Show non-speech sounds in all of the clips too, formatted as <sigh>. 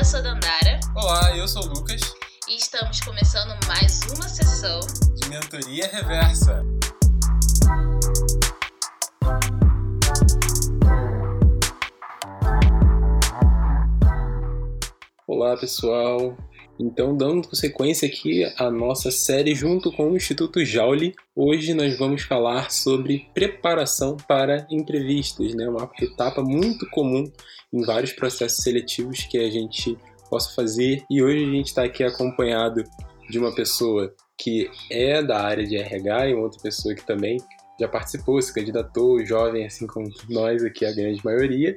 eu sou Dandara. Olá, eu sou o Lucas. E estamos começando mais uma sessão de Mentoria Reversa. Olá, pessoal. Então, dando sequência aqui à nossa série junto com o Instituto Jauli, hoje nós vamos falar sobre preparação para entrevistas, né? Uma etapa muito comum em vários processos seletivos que a gente possa fazer. E hoje a gente está aqui acompanhado de uma pessoa que é da área de RH e outra pessoa que também já participou, se candidatou, jovem, assim como nós aqui, a grande maioria,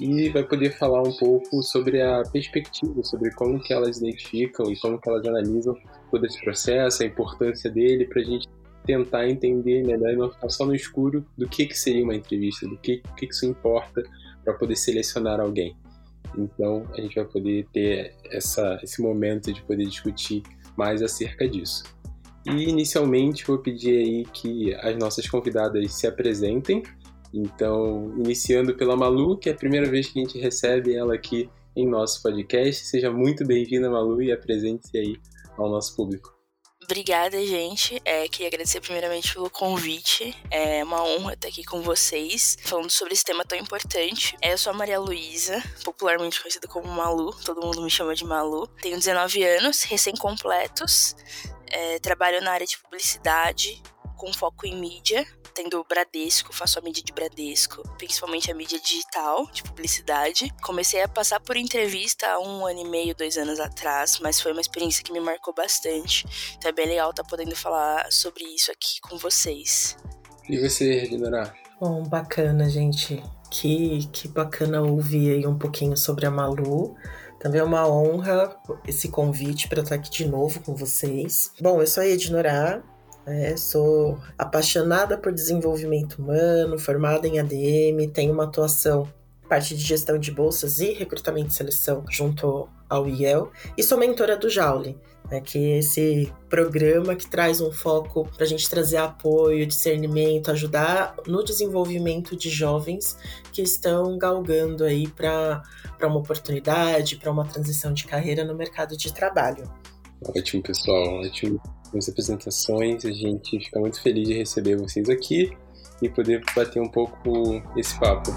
e vai poder falar um pouco sobre a perspectiva, sobre como que elas identificam e como que elas analisam todo esse processo, a importância dele, para a gente tentar entender melhor e não ficar só no escuro do que, que seria uma entrevista, do que, que isso importa para poder selecionar alguém. Então, a gente vai poder ter essa, esse momento de poder discutir mais acerca disso. E inicialmente vou pedir aí que as nossas convidadas se apresentem. Então, iniciando pela Malu, que é a primeira vez que a gente recebe ela aqui em nosso podcast. Seja muito bem-vinda, Malu, e apresente-se aí ao nosso público. Obrigada, gente. É, queria agradecer primeiramente pelo convite. É uma honra estar aqui com vocês, falando sobre esse tema tão importante. É, eu sou a Maria Luísa, popularmente conhecida como Malu, todo mundo me chama de Malu. Tenho 19 anos, recém-completos. É, trabalho na área de publicidade, com foco em mídia, tendo o Bradesco, faço a mídia de Bradesco, principalmente a mídia digital, de publicidade. Comecei a passar por entrevista há um ano e meio, dois anos atrás, mas foi uma experiência que me marcou bastante. Então é bem legal estar podendo falar sobre isso aqui com vocês. E você, Reginora? Bom, bacana, gente. Que, que bacana ouvir aí um pouquinho sobre a Malu. Também é uma honra esse convite para estar aqui de novo com vocês. Bom, eu sou a Ednorá, é, sou apaixonada por desenvolvimento humano, formada em ADM, tenho uma atuação parte de gestão de bolsas e recrutamento e seleção junto ao IEL e sou mentora do Jaule, né, que é esse programa que traz um foco para a gente trazer apoio, discernimento, ajudar no desenvolvimento de jovens que estão galgando aí para uma oportunidade, para uma transição de carreira no mercado de trabalho. Ótimo, pessoal, ótimo as apresentações. A gente fica muito feliz de receber vocês aqui e poder bater um pouco esse papo.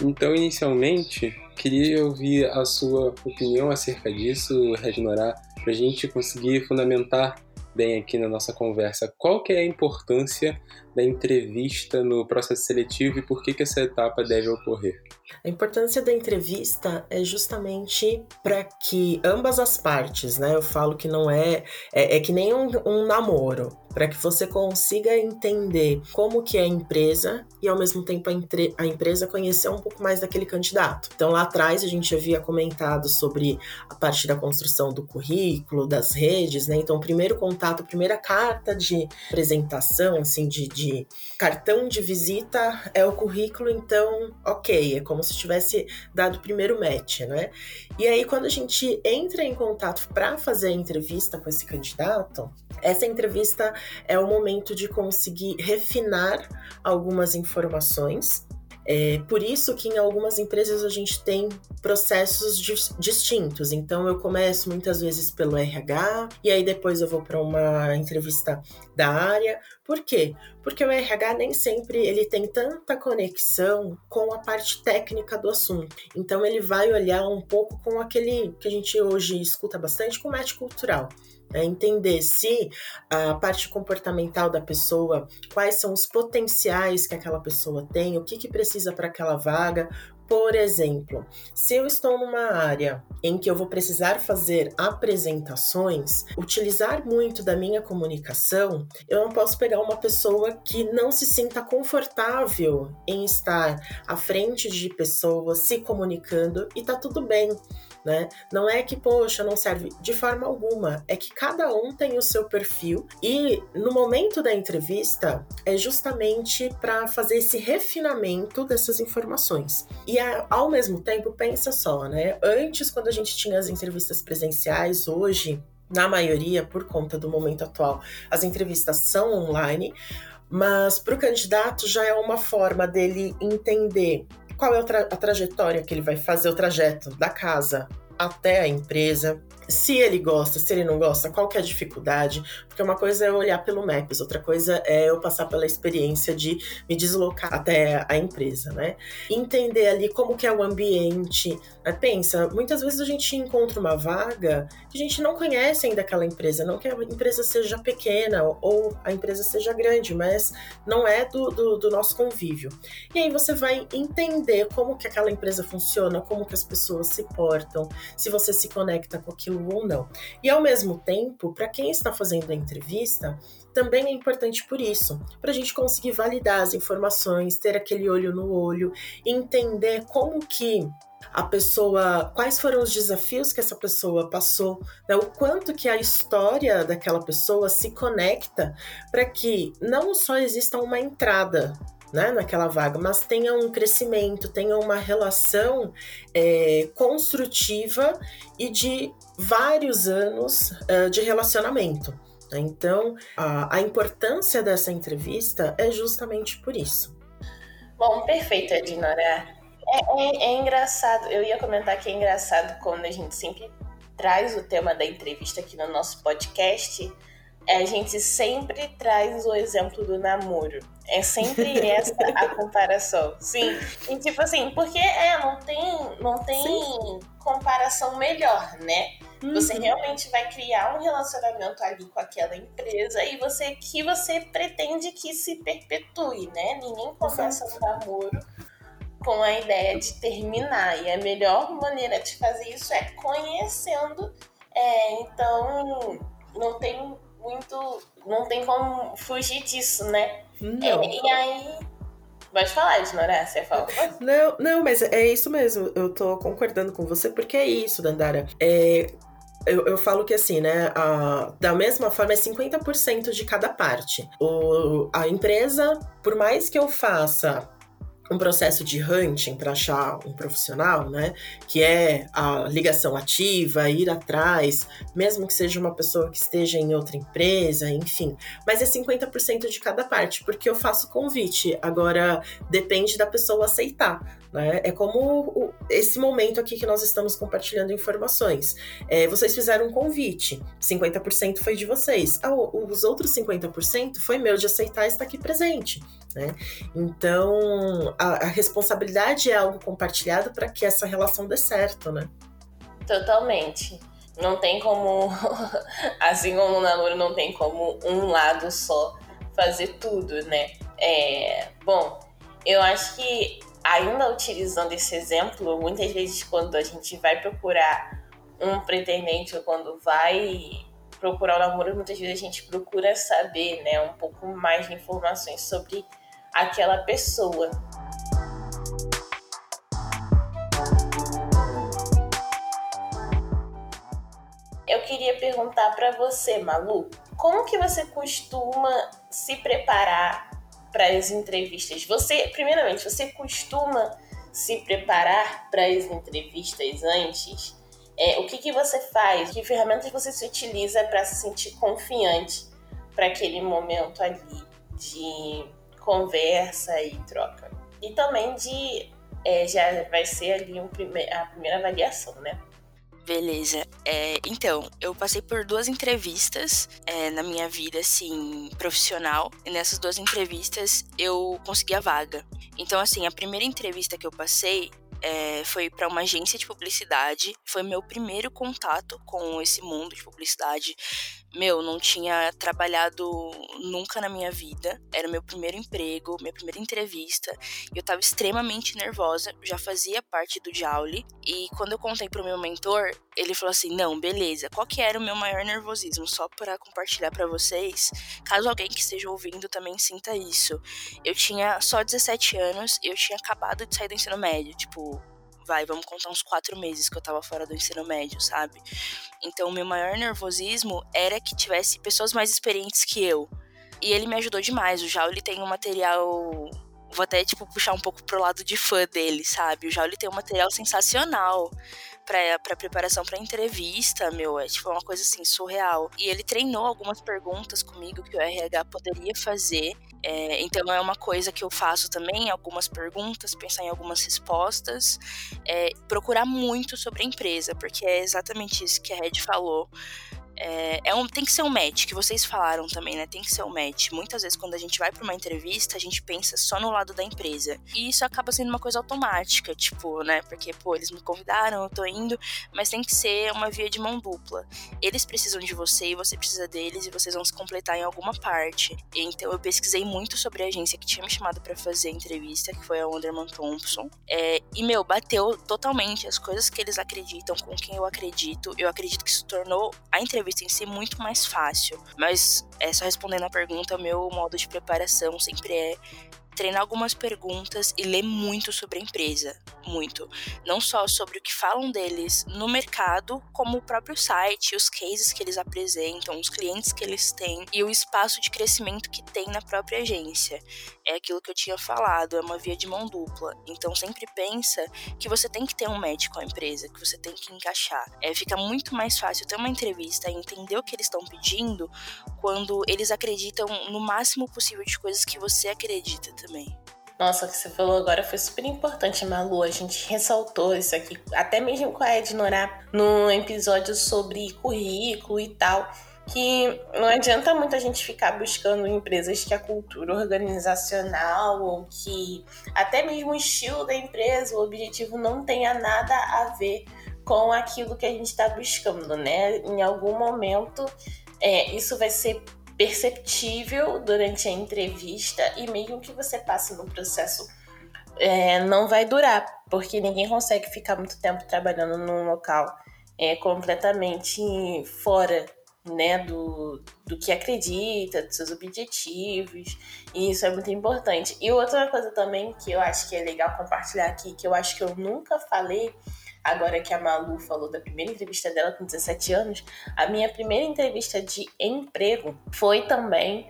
Então, inicialmente, queria ouvir a sua opinião acerca disso, Reginorá, para a gente conseguir fundamentar bem aqui na nossa conversa. Qual que é a importância da entrevista no processo seletivo e por que, que essa etapa deve ocorrer. A importância da entrevista é justamente para que ambas as partes, né? Eu falo que não é. É, é que nem um, um namoro para que você consiga entender como que é a empresa e ao mesmo tempo a, entre, a, empresa conhecer um pouco mais daquele candidato. Então lá atrás a gente havia comentado sobre a parte da construção do currículo, das redes, né? Então primeiro contato, primeira carta de apresentação, assim, de, de cartão de visita é o currículo, então ok, é como se tivesse dado o primeiro match, né? E aí quando a gente entra em contato para fazer a entrevista com esse candidato, essa entrevista é o momento de conseguir refinar algumas informações. É por isso que em algumas empresas a gente tem processos distintos. Então eu começo muitas vezes pelo RH e aí depois eu vou para uma entrevista da área. Por quê? Porque o RH nem sempre ele tem tanta conexão com a parte técnica do assunto. Então ele vai olhar um pouco com aquele que a gente hoje escuta bastante com match cultural. É entender se a parte comportamental da pessoa, quais são os potenciais que aquela pessoa tem, o que, que precisa para aquela vaga. Por exemplo, se eu estou numa área em que eu vou precisar fazer apresentações, utilizar muito da minha comunicação, eu não posso pegar uma pessoa que não se sinta confortável em estar à frente de pessoas se comunicando e tá tudo bem né? Não é que, poxa, não serve de forma alguma. É que cada um tem o seu perfil e no momento da entrevista é justamente para fazer esse refinamento dessas informações. E ao mesmo tempo, pensa só, né? Antes, quando a gente tinha as entrevistas presenciais, hoje na maioria, por conta do momento atual, as entrevistas são online, Mas para o candidato já é uma forma dele entender qual é a, tra a trajetória que ele vai fazer, o trajeto da casa até a empresa, se ele gosta, se ele não gosta, qual que é a dificuldade, porque uma coisa é olhar pelo Maps, outra coisa é eu passar pela experiência de me deslocar até a empresa, né? Entender ali como que é o ambiente. Né? Pensa, muitas vezes a gente encontra uma vaga que a gente não conhece ainda aquela empresa, não que a empresa seja pequena ou a empresa seja grande, mas não é do, do, do nosso convívio. E aí você vai entender como que aquela empresa funciona, como que as pessoas se portam, se você se conecta com aquilo ou não. E ao mesmo tempo, para quem está fazendo a entrevista, também é importante por isso, para a gente conseguir validar as informações, ter aquele olho no olho, entender como que a pessoa, quais foram os desafios que essa pessoa passou, né? o quanto que a história daquela pessoa se conecta para que não só exista uma entrada né, naquela vaga, mas tenha um crescimento, tenha uma relação é, construtiva e de vários anos uh, de relacionamento. Né? Então, a, a importância dessa entrevista é justamente por isso. Bom, perfeito, Edinora. É, é, é, engraçado, eu ia comentar que é engraçado quando a gente sempre traz o tema da entrevista aqui no nosso podcast, a gente sempre traz o exemplo do namoro. É sempre <laughs> essa a comparação. Sim. E tipo assim, porque é, não tem, não tem comparação melhor, né? Uhum. Você realmente vai criar um relacionamento ali com aquela empresa e você que você pretende que se perpetue, né? Ninguém começa um namoro com a ideia de terminar. E a melhor maneira de fazer isso é conhecendo. É, então, não tem muito. Não tem como fugir disso, né? Não. É, e aí. Pode falar, Isnora, você fala. Não, não, mas é isso mesmo. Eu tô concordando com você, porque é isso, Dandara. É, eu, eu, falo que assim, né? A, da mesma forma, é 50% de cada parte. O, a empresa, por mais que eu faça um processo de hunting para achar um profissional, né? Que é a ligação ativa, ir atrás, mesmo que seja uma pessoa que esteja em outra empresa, enfim. Mas é 50% de cada parte, porque eu faço convite. Agora depende da pessoa aceitar. Né? É como esse momento aqui que nós estamos compartilhando informações. É, vocês fizeram um convite, 50% foi de vocês. Ah, os outros 50% foi meu de aceitar estar aqui presente. Né? Então, a, a responsabilidade é algo compartilhado para que essa relação dê certo, né? Totalmente. Não tem como, <laughs> assim como no namoro, não tem como um lado só fazer tudo, né? É, bom, eu acho que ainda utilizando esse exemplo, muitas vezes quando a gente vai procurar um pretendente ou quando vai procurar o um namoro, muitas vezes a gente procura saber, né, um pouco mais de informações sobre aquela pessoa. Eu queria perguntar para você, Malu, como que você costuma se preparar para as entrevistas? Você, primeiramente, você costuma se preparar para as entrevistas antes? É, o que, que você faz? Que ferramentas você se utiliza para se sentir confiante para aquele momento ali de conversa e troca? E também de é, já vai ser ali um prime a primeira avaliação, né? Beleza. É, então, eu passei por duas entrevistas é, na minha vida, assim, profissional. E nessas duas entrevistas eu consegui a vaga. Então, assim, a primeira entrevista que eu passei é, foi para uma agência de publicidade. Foi meu primeiro contato com esse mundo de publicidade meu, não tinha trabalhado nunca na minha vida. Era meu primeiro emprego, minha primeira entrevista. E eu tava extremamente nervosa, já fazia parte do Jauli. E quando eu contei pro meu mentor, ele falou assim: "Não, beleza. Qual que era o meu maior nervosismo? Só para compartilhar para vocês, caso alguém que esteja ouvindo também sinta isso. Eu tinha só 17 anos e eu tinha acabado de sair do ensino médio, tipo, vai, vamos contar uns quatro meses que eu tava fora do ensino médio, sabe? Então, o meu maior nervosismo era que tivesse pessoas mais experientes que eu. E ele me ajudou demais. O Jal, ele tem um material. Vou até, tipo, puxar um pouco pro lado de fã dele, sabe? O Jal, ele tem um material sensacional pra, pra preparação pra entrevista, meu, é tipo uma coisa assim, surreal. E ele treinou algumas perguntas comigo que o RH poderia fazer. É, então é uma coisa que eu faço também, algumas perguntas, pensar em algumas respostas, é, procurar muito sobre a empresa, porque é exatamente isso que a Red falou. É, é, um, tem que ser um match, que vocês falaram também, né? Tem que ser um match. Muitas vezes, quando a gente vai para uma entrevista, a gente pensa só no lado da empresa. E isso acaba sendo uma coisa automática, tipo, né? Porque, pô, eles me convidaram, eu tô indo, mas tem que ser uma via de mão dupla. Eles precisam de você e você precisa deles, e vocês vão se completar em alguma parte. Então, eu pesquisei muito sobre a agência que tinha me chamado para fazer a entrevista, que foi a Underman Thompson. É, e, meu, bateu totalmente as coisas que eles acreditam com quem eu acredito. Eu acredito que isso tornou a entrevista entrevista em si muito mais fácil. Mas, é só respondendo a pergunta, meu modo de preparação sempre é treinar algumas perguntas e ler muito sobre a empresa. Muito. Não só sobre o que falam deles no mercado, como o próprio site, os cases que eles apresentam, os clientes que eles têm e o espaço de crescimento que tem na própria agência. É aquilo que eu tinha falado, é uma via de mão dupla. Então sempre pensa que você tem que ter um match com a empresa, que você tem que encaixar. É, fica muito mais fácil ter uma entrevista e entender o que eles estão pedindo quando eles acreditam no máximo possível de coisas que você acredita também. Nossa, o que você falou agora foi super importante, Malu. A gente ressaltou isso aqui, até mesmo com a Ednorá, no episódio sobre currículo e tal. Que não adianta muito a gente ficar buscando empresas que a cultura organizacional ou que até mesmo o estilo da empresa, o objetivo não tenha nada a ver com aquilo que a gente está buscando, né? Em algum momento, é, isso vai ser perceptível durante a entrevista e mesmo que você passe no processo é, não vai durar, porque ninguém consegue ficar muito tempo trabalhando num local é, completamente fora né, do, do que acredita, dos seus objetivos, e isso é muito importante. E outra coisa também que eu acho que é legal compartilhar aqui, que eu acho que eu nunca falei, agora que a Malu falou da primeira entrevista dela com 17 anos, a minha primeira entrevista de emprego foi também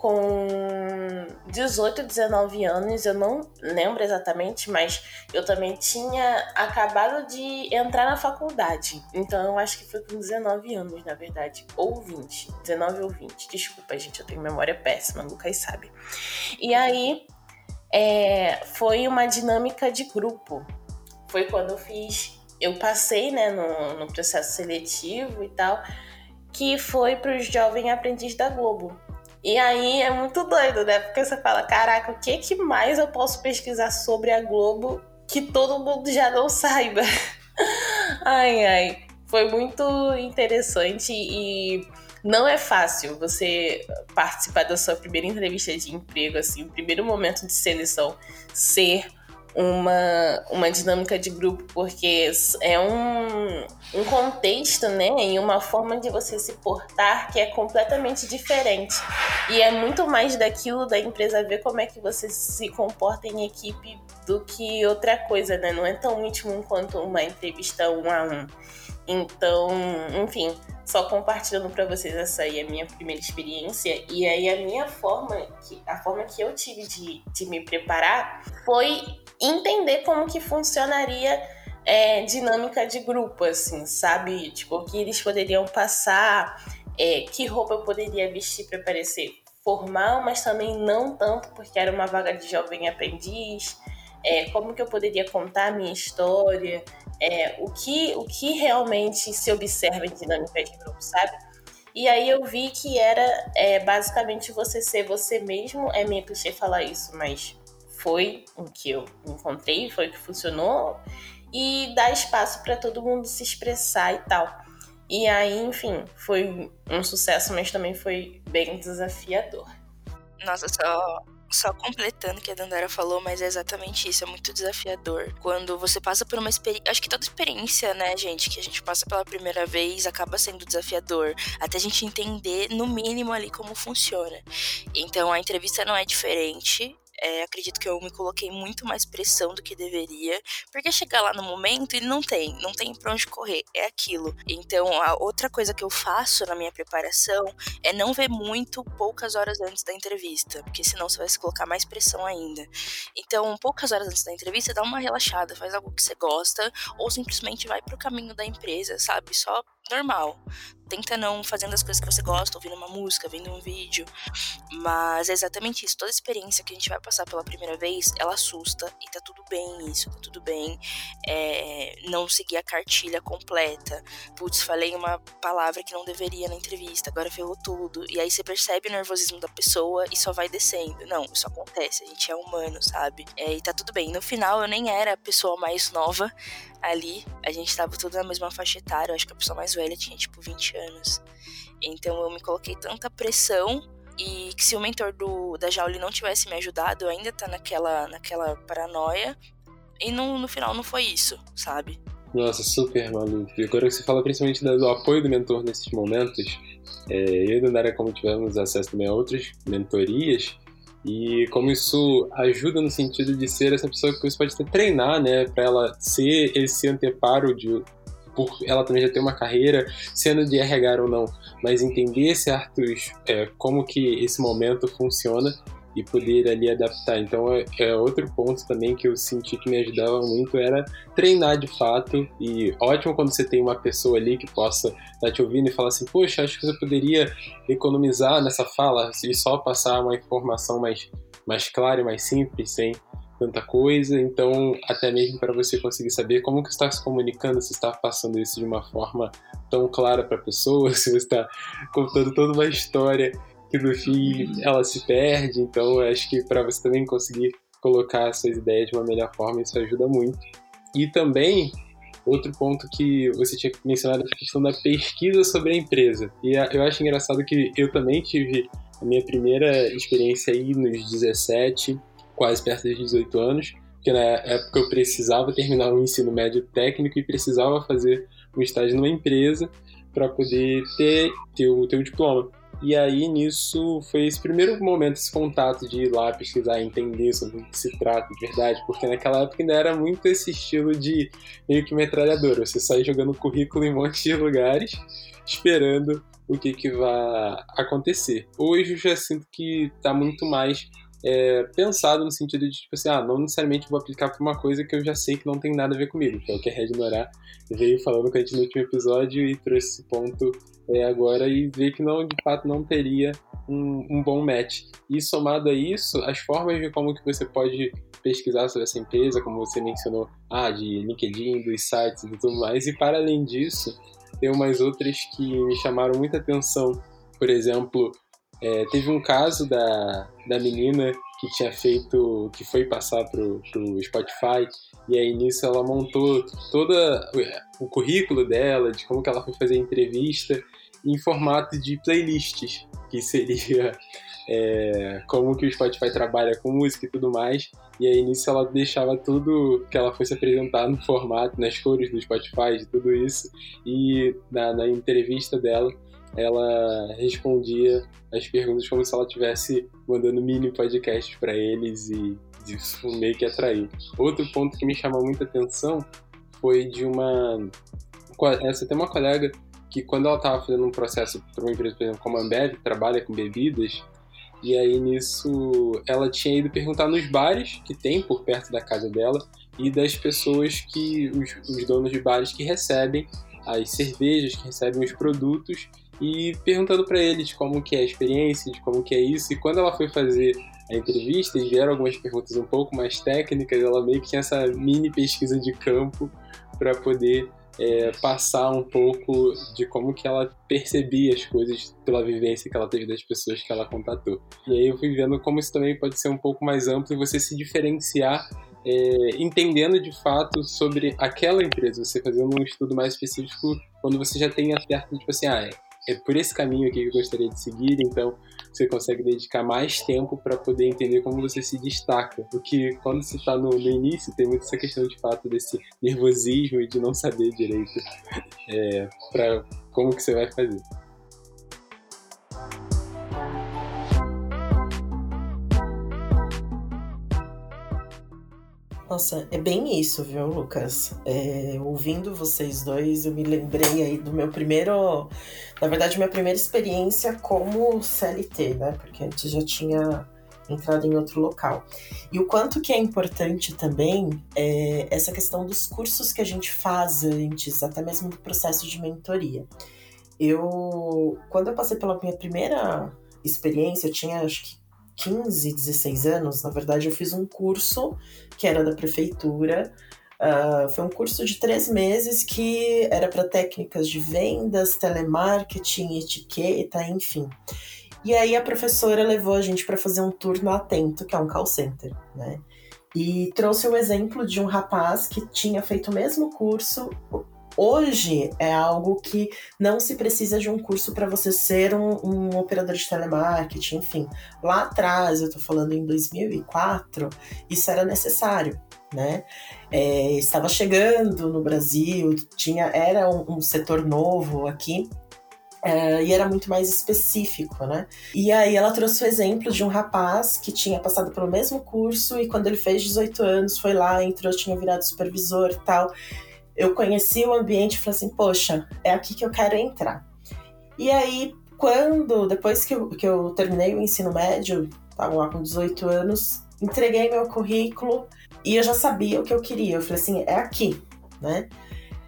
com 18, 19 anos, eu não lembro exatamente, mas eu também tinha acabado de entrar na faculdade. Então eu acho que foi com 19 anos, na verdade, ou 20, 19 ou 20. Desculpa, gente, eu tenho memória péssima, Lucas sabe. E aí é, foi uma dinâmica de grupo. Foi quando eu fiz eu passei né, no, no processo seletivo e tal, que foi para os jovens aprendizes da Globo. E aí é muito doido, né? Porque você fala, caraca, o que, que mais eu posso pesquisar sobre a Globo que todo mundo já não saiba? <laughs> ai, ai. Foi muito interessante e não é fácil você participar da sua primeira entrevista de emprego, assim, o primeiro momento de seleção ser uma, uma dinâmica de grupo, porque é um, um contexto, né, e uma forma de você se portar que é completamente diferente. E é muito mais daquilo da empresa ver como é que você se comporta em equipe do que outra coisa, né? Não é tão íntimo quanto uma entrevista um a um. Então, enfim, só compartilhando para vocês essa aí é a minha primeira experiência e aí a minha forma, que, a forma que eu tive de, de me preparar foi entender como que funcionaria é, dinâmica de grupo, assim, sabe? Tipo, o que eles poderiam passar, é, que roupa eu poderia vestir para parecer formal, mas também não tanto, porque era uma vaga de jovem aprendiz. É, como que eu poderia contar a minha história, é, o, que, o que realmente se observa em dinâmica de grupo, sabe? E aí eu vi que era é, basicamente você ser você mesmo. É meio clichê falar isso, mas foi o que eu encontrei, foi o que funcionou, e dar espaço para todo mundo se expressar e tal. E aí, enfim, foi um sucesso, mas também foi bem desafiador. Nossa, só só completando o que a Dandara falou, mas é exatamente isso, é muito desafiador. Quando você passa por uma experiência. Acho que toda experiência, né, gente, que a gente passa pela primeira vez acaba sendo desafiador. Até a gente entender, no mínimo, ali como funciona. Então a entrevista não é diferente. É, acredito que eu me coloquei muito mais pressão do que deveria, porque chegar lá no momento e não tem, não tem pra onde correr, é aquilo. Então, a outra coisa que eu faço na minha preparação é não ver muito poucas horas antes da entrevista, porque senão você vai se colocar mais pressão ainda. Então, poucas horas antes da entrevista, dá uma relaxada, faz algo que você gosta, ou simplesmente vai pro caminho da empresa, sabe? Só normal. Tenta não fazendo as coisas que você gosta, ouvindo uma música, vendo um vídeo. Mas é exatamente isso. Toda experiência que a gente vai passar pela primeira vez, ela assusta e tá tudo bem isso, tá tudo bem. É, não seguir a cartilha completa. Putz, falei uma palavra que não deveria na entrevista, agora ferrou tudo. E aí você percebe o nervosismo da pessoa e só vai descendo. Não, isso acontece, a gente é humano, sabe? É, e tá tudo bem. No final eu nem era a pessoa mais nova ali, a gente tava tudo na mesma faixa etária, eu acho que a pessoa mais velha tinha tipo 20 anos. Então eu me coloquei tanta pressão e que se o mentor do, da Jauli não tivesse me ajudado, eu ainda tá naquela, naquela paranoia. E no, no final não foi isso, sabe? Nossa, super maluco. E agora que você fala principalmente do apoio do mentor nesses momentos, é, eu e a Dandara, como tivemos acesso também a outras mentorias, e como isso ajuda no sentido de ser essa pessoa que você pode até treinar, né, para ela ser esse anteparo de por ela também já ter uma carreira, sendo de RH ou não, mas entender certos é, como que esse momento funciona e poder ali adaptar. Então é, é, outro ponto também que eu senti que me ajudava muito era treinar de fato e ótimo quando você tem uma pessoa ali que possa estar tá te ouvindo e falar assim, poxa, acho que você poderia economizar nessa fala e só passar uma informação mais mais clara e mais simples, sem tanta coisa, então até mesmo para você conseguir saber como que está se comunicando, se está passando isso de uma forma tão clara para a pessoa, <laughs> se você está contando toda uma história que no fim ela se perde, então acho que para você também conseguir colocar suas ideias de uma melhor forma, isso ajuda muito. E também outro ponto que você tinha mencionado a questão da pesquisa sobre a empresa. E eu acho engraçado que eu também tive a minha primeira experiência aí nos 17 quase perto dos 18 anos, porque na época eu precisava terminar o ensino médio técnico e precisava fazer um estágio numa empresa para poder ter, ter, o, ter o diploma. E aí nisso foi esse primeiro momento, esse contato de ir lá pesquisar, entender sobre o que se trata de verdade, porque naquela época ainda era muito esse estilo de meio que metralhadora, você sai jogando currículo em um monte de lugares, esperando o que, que vai acontecer. Hoje eu já sinto que está muito mais é, pensado no sentido de, tipo assim, ah, não necessariamente vou aplicar para uma coisa que eu já sei que não tem nada a ver comigo, que é o que a Red Norá veio falando com a gente no último episódio e trouxe esse ponto é, agora e ver que não, de fato, não teria um, um, bom match. E somado a isso, as formas de como que você pode pesquisar sobre essa empresa, como você mencionou, ah, de LinkedIn, dos sites e tudo mais, e para além disso, tem umas outras que me chamaram muita atenção, por exemplo, é, teve um caso da, da menina que tinha feito, que foi passar pro, pro Spotify, e aí nisso ela montou todo o currículo dela, de como que ela foi fazer a entrevista, em formato de playlists, que seria é, como que o Spotify trabalha com música e tudo mais. E aí nisso ela deixava tudo que ela fosse apresentar no formato, nas cores do Spotify, de tudo isso. E na, na entrevista dela, ela respondia as perguntas como se ela estivesse mandando mini podcasts para eles e isso meio que atraiu. Outro ponto que me chamou muita atenção foi de uma. Essa tem uma colega que, quando ela estava fazendo um processo para uma empresa, por exemplo, como a Ambev, que trabalha com bebidas, e aí nisso ela tinha ido perguntar nos bares que tem por perto da casa dela e das pessoas que. os, os donos de bares que recebem as cervejas, que recebem os produtos e perguntando para eles como que é a experiência, de como que é isso. E quando ela foi fazer a entrevista e vieram algumas perguntas um pouco mais técnicas, ela meio que tinha essa mini pesquisa de campo para poder é, passar um pouco de como que ela percebia as coisas pela vivência que ela teve das pessoas que ela contatou. E aí eu fui vendo como isso também pode ser um pouco mais amplo e você se diferenciar é, entendendo de fato sobre aquela empresa, você fazendo um estudo mais específico quando você já tem a certa, tipo assim, ah, é, é por esse caminho aqui que eu gostaria de seguir, então você consegue dedicar mais tempo para poder entender como você se destaca. Porque quando você está no, no, início, tem muito essa questão de fato desse nervosismo e de não saber direito é, para como que você vai fazer. Nossa, é bem isso, viu, Lucas? É, ouvindo vocês dois, eu me lembrei aí do meu primeiro. Na verdade, minha primeira experiência como CLT, né? Porque antes já tinha entrado em outro local. E o quanto que é importante também é essa questão dos cursos que a gente faz antes, até mesmo do processo de mentoria. Eu, quando eu passei pela minha primeira experiência, eu tinha acho que 15, 16 anos, na verdade, eu fiz um curso que era da prefeitura. Uh, foi um curso de três meses que era para técnicas de vendas, telemarketing, etiqueta, enfim. E aí a professora levou a gente para fazer um turno atento, que é um call center, né? E trouxe o exemplo de um rapaz que tinha feito o mesmo curso Hoje é algo que não se precisa de um curso para você ser um, um, operador de telemarketing, enfim. Lá atrás, eu estou falando em 2004, isso era necessário. Né? É, estava chegando no Brasil, tinha era um, um setor novo aqui, é, e era muito mais específico, né? E aí ela trouxe o exemplo de um rapaz que tinha passado pelo mesmo curso e quando ele fez 18 anos foi lá, entrou, tinha virado supervisor tal eu conheci o ambiente e falei assim, poxa, é aqui que eu quero entrar. E aí, quando, depois que eu, que eu terminei o ensino médio, estava lá com 18 anos, entreguei meu currículo e eu já sabia o que eu queria. Eu falei assim, é aqui, né?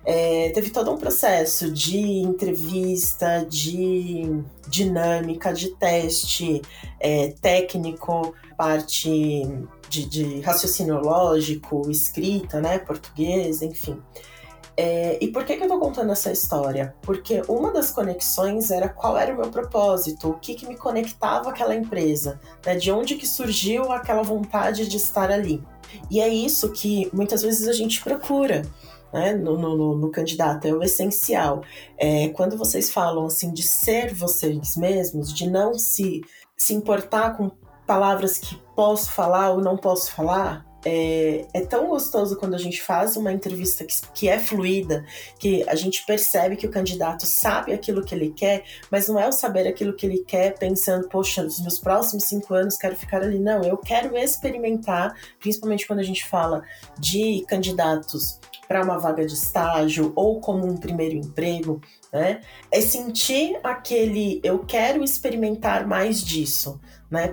É, teve todo um processo de entrevista, de dinâmica, de teste é, técnico, parte de, de raciocínio lógico, escrita, né, português, enfim. É, e por que, que eu tô contando essa história? Porque uma das conexões era qual era o meu propósito, o que, que me conectava àquela empresa, né? de onde que surgiu aquela vontade de estar ali. E é isso que muitas vezes a gente procura. Né, no, no, no, candidato, é o essencial. É, quando vocês falam assim de ser vocês mesmos, de não se, se importar com palavras que posso falar ou não posso falar, é, é, tão gostoso quando a gente faz uma entrevista que, que, é fluida, que a gente percebe que o candidato sabe aquilo que ele quer, mas não é o saber aquilo que ele quer pensando, poxa, nos meus próximos cinco anos quero ficar ali. Não, eu quero experimentar, principalmente quando a gente fala de candidatos para uma vaga de estágio ou como um primeiro emprego, né? É sentir aquele eu quero experimentar mais disso né?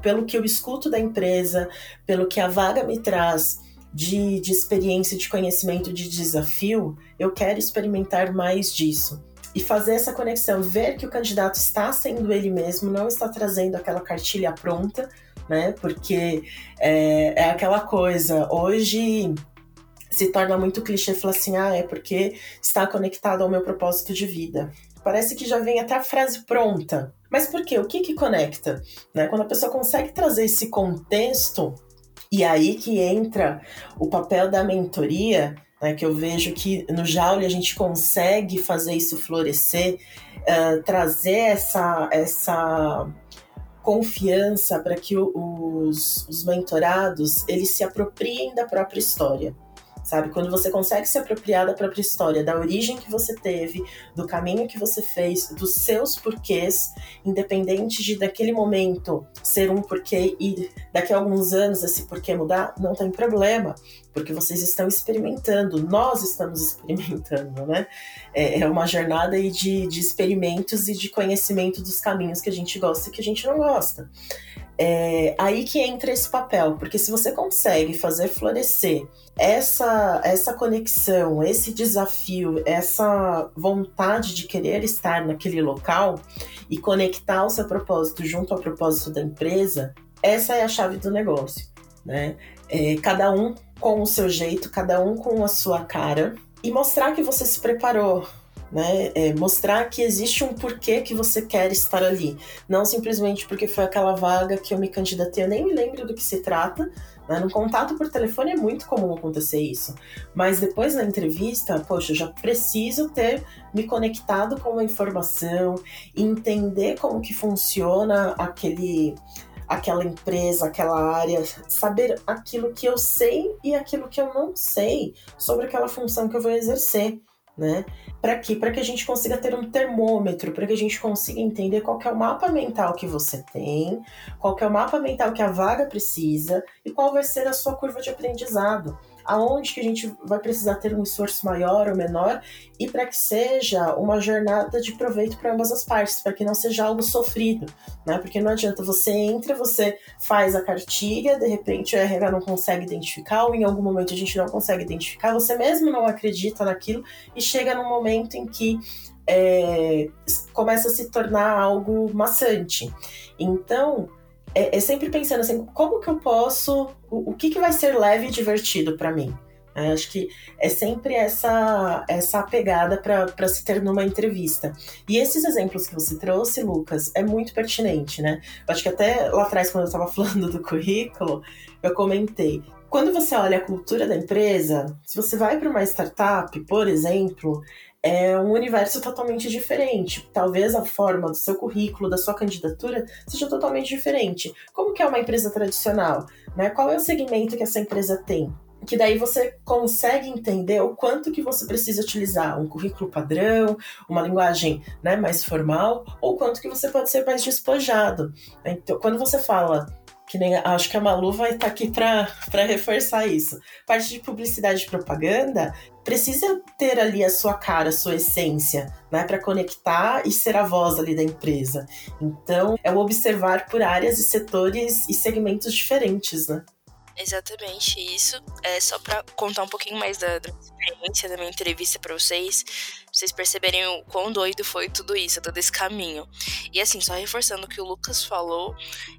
Pelo que eu escuto da empresa, pelo que a vaga me traz de, de experiência, de conhecimento, de desafio, eu quero experimentar mais disso e fazer essa conexão, ver que o candidato está sendo ele mesmo, não está trazendo aquela cartilha pronta, né? Porque é, é aquela coisa, hoje se torna muito clichê falar assim, ah, é porque está conectado ao meu propósito de vida. Parece que já vem até a frase pronta, mas por quê? O que que conecta? Né? Quando a pessoa consegue trazer esse contexto, e aí que entra o papel da mentoria, né, que eu vejo que no Jaule a gente consegue fazer isso florescer, uh, trazer essa, essa confiança para que os, os mentorados eles se apropriem da própria história sabe? Quando você consegue se apropriar da própria história, da origem que você teve, do caminho que você fez, dos seus porquês, independente de daquele momento ser um porquê e daqui a alguns anos esse porquê mudar, não tem problema, porque vocês estão experimentando, nós estamos <laughs> experimentando, né? É, é uma jornada de, de experimentos e de conhecimento dos caminhos que a gente gosta e que a gente não gosta. É aí que entra esse papel, porque se você consegue fazer florescer essa, essa conexão, esse desafio, essa vontade de querer estar naquele local e conectar o seu propósito junto ao propósito da empresa, essa é a chave do negócio, né? É, cada um com o seu jeito, cada um com a sua cara e mostrar que você se preparou, né? É mostrar que existe um porquê que você quer estar ali, não simplesmente porque foi aquela vaga que eu me candidatei, eu nem me lembro do que se trata. Né? No contato por telefone é muito comum acontecer isso, mas depois na entrevista, poxa, eu já preciso ter me conectado com a informação, entender como que funciona aquele aquela empresa, aquela área, saber aquilo que eu sei e aquilo que eu não sei sobre aquela função que eu vou exercer né? Para quê? Para que a gente consiga ter um termômetro, para que a gente consiga entender qual é o mapa mental que você tem, qual é o mapa mental que a vaga precisa e qual vai ser a sua curva de aprendizado aonde que a gente vai precisar ter um esforço maior ou menor e para que seja uma jornada de proveito para ambas as partes, para que não seja algo sofrido, né? Porque não adianta você entra, você faz a cartilha, de repente o RH não consegue identificar ou em algum momento a gente não consegue identificar, você mesmo não acredita naquilo e chega num momento em que é, começa a se tornar algo maçante. Então, é, é, sempre pensando assim, como que eu posso, o, o que, que vai ser leve e divertido para mim? É, acho que é sempre essa essa pegada para se ter numa entrevista. E esses exemplos que você trouxe, Lucas, é muito pertinente, né? Eu acho que até lá atrás, quando eu estava <laughs> falando do currículo, eu comentei. Quando você olha a cultura da empresa, se você vai para uma startup, por exemplo, é um universo totalmente diferente. Talvez a forma do seu currículo, da sua candidatura, seja totalmente diferente. Como que é uma empresa tradicional? Né? Qual é o segmento que essa empresa tem? que daí você consegue entender o quanto que você precisa utilizar um currículo padrão, uma linguagem né, mais formal, ou quanto que você pode ser mais despojado. Então, quando você fala que nem acho que a Malu vai estar tá aqui para reforçar isso. Parte de publicidade e propaganda precisa ter ali a sua cara, a sua essência, né, para conectar e ser a voz ali da empresa. Então, é o observar por áreas e setores e segmentos diferentes, né? Exatamente isso. É só para contar um pouquinho mais da, da experiência da minha entrevista para vocês, pra vocês perceberem o quão doido foi tudo isso, todo esse caminho. E assim, só reforçando o que o Lucas falou,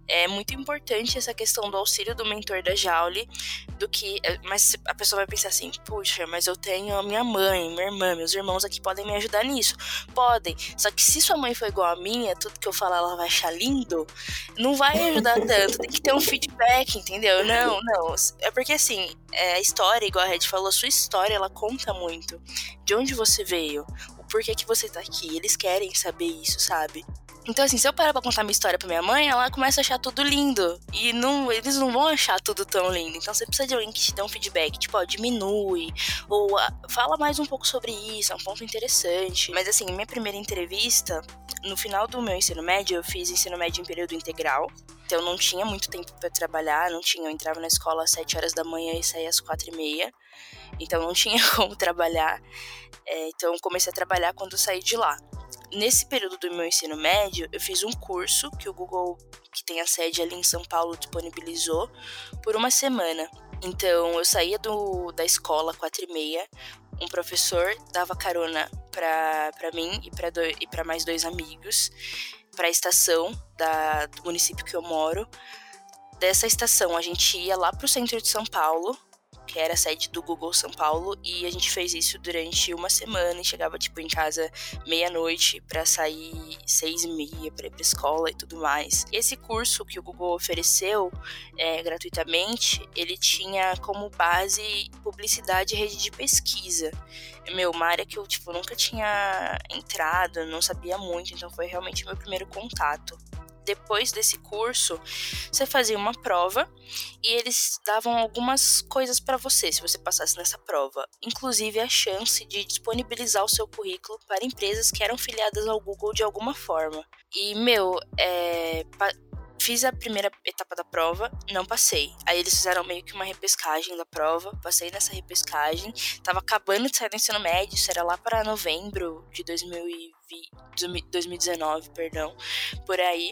é muito importante essa questão do auxílio do mentor da Jaule, do que, é, mas a pessoa vai pensar assim, puxa, mas eu tenho a minha mãe, minha irmã, meus irmãos aqui podem me ajudar nisso. Podem. Só que se sua mãe for igual a minha, tudo que eu falar ela vai achar lindo, não vai ajudar tanto. Tem que ter um feedback, entendeu? Não, não. É porque assim, é, a história, igual a Red falou, a sua história, ela conta muito. De onde você veio, o porquê que você tá aqui. Eles querem saber isso, sabe? Então, assim, se eu parar pra contar minha história pra minha mãe, ela começa a achar tudo lindo. E não, eles não vão achar tudo tão lindo. Então, você precisa de alguém que te dê um feedback, tipo, ó, diminui, ou ah, fala mais um pouco sobre isso, é um ponto interessante. Mas, assim, minha primeira entrevista, no final do meu ensino médio, eu fiz ensino médio em período integral. Então, não tinha muito tempo para trabalhar, não tinha. Eu entrava na escola às 7 horas da manhã e saía às 4 e meia. Então, não <laughs> tinha como trabalhar. É, então, comecei a trabalhar quando eu saí de lá nesse período do meu ensino médio, eu fiz um curso que o Google, que tem a sede ali em São Paulo, disponibilizou por uma semana. Então, eu saía do, da escola quatro e meia, um professor dava carona para mim e para mais dois amigos para a estação da, do município que eu moro. Dessa estação, a gente ia lá para o centro de São Paulo, que era a sede do Google São Paulo, e a gente fez isso durante uma semana e chegava, tipo, em casa meia-noite para sair seis e meia para ir pra escola e tudo mais. Esse curso que o Google ofereceu é, gratuitamente, ele tinha como base publicidade e rede de pesquisa. Meu, uma área que eu, tipo, nunca tinha entrado, não sabia muito, então foi realmente meu primeiro contato depois desse curso, você fazia uma prova e eles davam algumas coisas para você se você passasse nessa prova, inclusive a chance de disponibilizar o seu currículo para empresas que eram filiadas ao Google de alguma forma. E, meu, é, Fiz a primeira etapa da prova, não passei. Aí eles fizeram meio que uma repescagem da prova, passei nessa repescagem. Tava acabando de sair do ensino médio, isso era lá para novembro de 2020, 2019, perdão, por aí.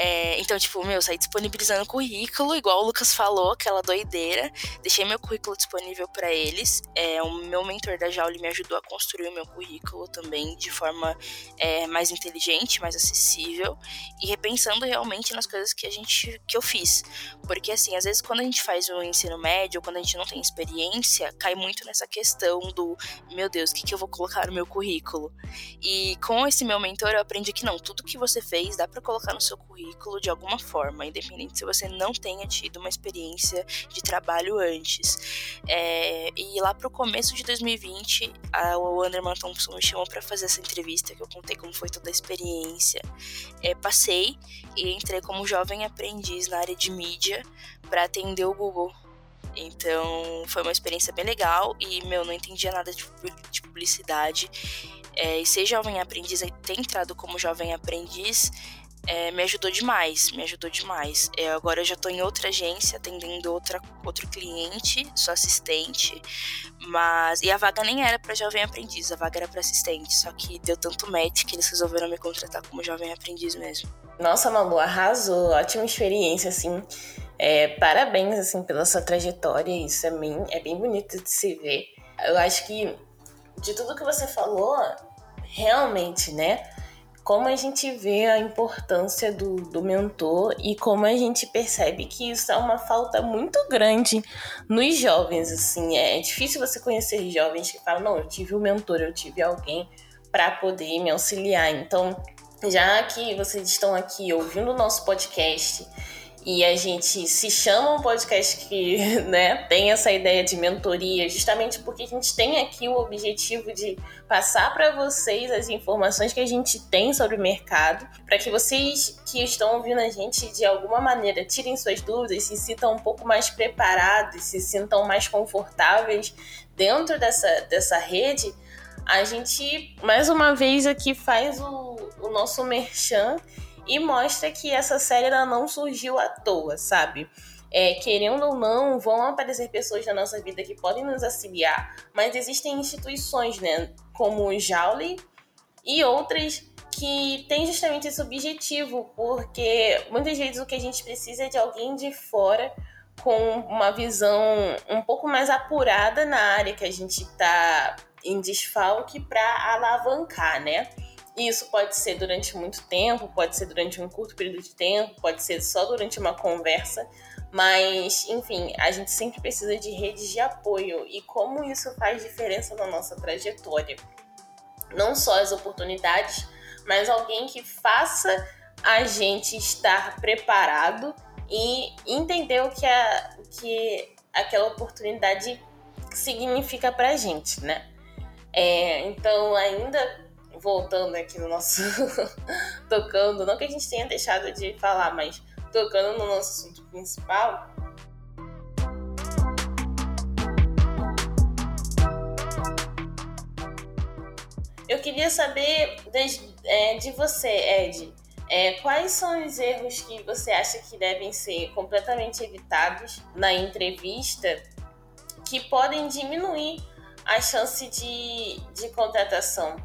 É, então, tipo, meu, saí disponibilizando currículo, igual o Lucas falou, aquela doideira. Deixei meu currículo disponível para eles. É, o meu mentor da Jauli me ajudou a construir o meu currículo também de forma é, mais inteligente, mais acessível e repensando realmente nas coisas que a gente que eu fiz. Porque assim, às vezes quando a gente faz o ensino médio, quando a gente não tem experiência, cai muito nessa questão do, meu Deus, o que, que eu vou colocar no meu currículo? E com esse meu mentor eu aprendi que não, tudo que você fez dá para colocar no seu currículo de alguma forma, independente se você não tenha tido uma experiência de trabalho antes. É, e lá pro começo de 2020, a, o Anderman Thompson me chamou para fazer essa entrevista, que eu contei como foi toda a experiência. É, passei e entrei como jovem aprendiz na área de mídia para atender o Google Então foi uma experiência bem legal e, meu, não entendia nada de, de publicidade. É, e ser jovem aprendiz, ter entrado como jovem aprendiz, é, me ajudou demais, me ajudou demais. É, agora eu já estou em outra agência, atendendo outra, outro cliente, sou assistente, mas. E a vaga nem era para jovem aprendiz, a vaga era para assistente, só que deu tanto match que eles resolveram me contratar como jovem aprendiz mesmo. Nossa, Malu, arrasou, ótima experiência, assim. É, parabéns, assim, pela sua trajetória, isso é bem, é bem bonito de se ver. Eu acho que de tudo que você falou, realmente, né? como a gente vê a importância do, do mentor e como a gente percebe que isso é uma falta muito grande nos jovens, assim, é, é difícil você conhecer jovens que falam, não, eu tive um mentor, eu tive alguém para poder me auxiliar. Então, já que vocês estão aqui ouvindo o nosso podcast e a gente se chama um podcast que <laughs> né, tem essa ideia de mentoria, justamente porque a gente tem aqui o objetivo de passar para vocês as informações que a gente tem sobre o mercado, para que vocês que estão ouvindo a gente de alguma maneira tirem suas dúvidas, se sintam um pouco mais preparados, se sintam mais confortáveis dentro dessa, dessa rede. A gente, mais uma vez, aqui faz o, o nosso merchan e mostra que essa série ela não surgiu à toa, sabe? É, querendo ou não, vão aparecer pessoas na nossa vida que podem nos auxiliar, mas existem instituições, né, como o Joule e outras que têm justamente esse objetivo, porque muitas vezes o que a gente precisa é de alguém de fora com uma visão um pouco mais apurada na área que a gente está em desfalque para alavancar, né? Isso pode ser durante muito tempo, pode ser durante um curto período de tempo, pode ser só durante uma conversa, mas enfim, a gente sempre precisa de redes de apoio e como isso faz diferença na nossa trajetória. Não só as oportunidades, mas alguém que faça a gente estar preparado e entender o que, a, que aquela oportunidade significa pra gente, né? É, então, ainda voltando aqui no nosso. <laughs> tocando, não que a gente tenha deixado de falar, mas tocando no nosso assunto principal. Eu queria saber de, é, de você, Ed, é, quais são os erros que você acha que devem ser completamente evitados na entrevista que podem diminuir a chance de, de contratação?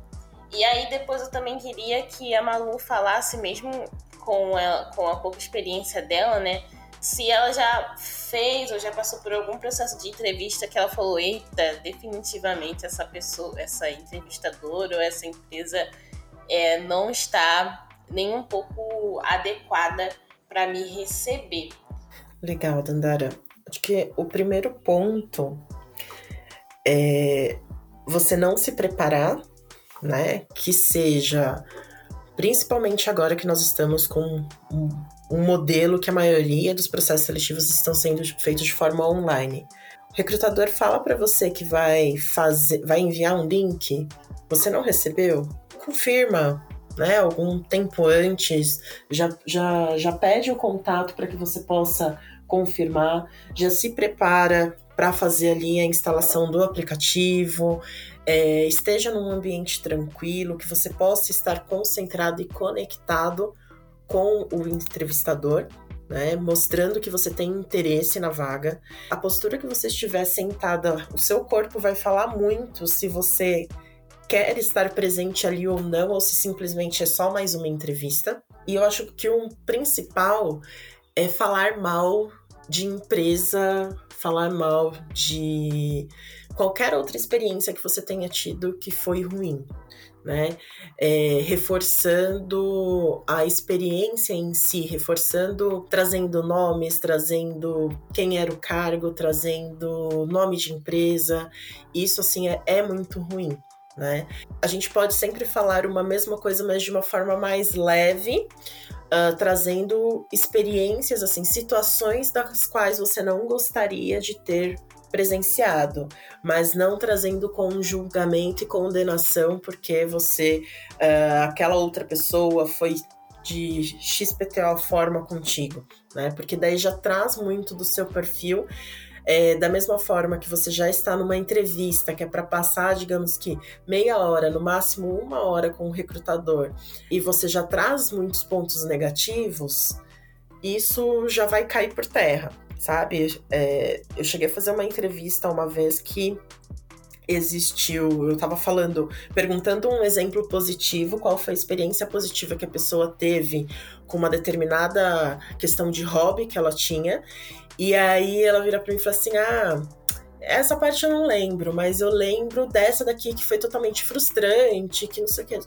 E aí depois eu também queria que a Malu falasse, mesmo com a, com a pouca experiência dela, né? Se ela já fez ou já passou por algum processo de entrevista que ela falou, eita, definitivamente essa pessoa, essa entrevistadora ou essa empresa é, não está nem um pouco adequada para me receber. Legal, Dandara. Acho que o primeiro ponto é você não se preparar né? Que seja, principalmente agora que nós estamos com um, um modelo que a maioria dos processos seletivos estão sendo feitos de forma online. O recrutador fala para você que vai fazer, vai enviar um link, você não recebeu? Confirma, né? Algum tempo antes, já, já, já pede o contato para que você possa confirmar, já se prepara para fazer ali a instalação do aplicativo, é, esteja num ambiente tranquilo, que você possa estar concentrado e conectado com o entrevistador, né, mostrando que você tem interesse na vaga. A postura que você estiver sentada, o seu corpo vai falar muito se você quer estar presente ali ou não, ou se simplesmente é só mais uma entrevista. E eu acho que o um principal é falar mal de empresa, falar mal de qualquer outra experiência que você tenha tido que foi ruim, né? É, reforçando a experiência em si, reforçando, trazendo nomes, trazendo quem era o cargo, trazendo nome de empresa. Isso, assim, é, é muito ruim. Né? A gente pode sempre falar uma mesma coisa, mas de uma forma mais leve, uh, trazendo experiências, assim, situações das quais você não gostaria de ter presenciado, mas não trazendo com julgamento e condenação porque você, uh, aquela outra pessoa foi de XPTO forma contigo, né? Porque daí já traz muito do seu perfil é, da mesma forma que você já está numa entrevista, que é para passar, digamos que meia hora, no máximo uma hora com o recrutador, e você já traz muitos pontos negativos, isso já vai cair por terra, sabe? É, eu cheguei a fazer uma entrevista uma vez que existiu, eu estava falando, perguntando um exemplo positivo, qual foi a experiência positiva que a pessoa teve com uma determinada questão de hobby que ela tinha, e aí ela vira para mim e fala assim: "Ah, essa parte eu não lembro, mas eu lembro dessa daqui que foi totalmente frustrante, que não sei o que.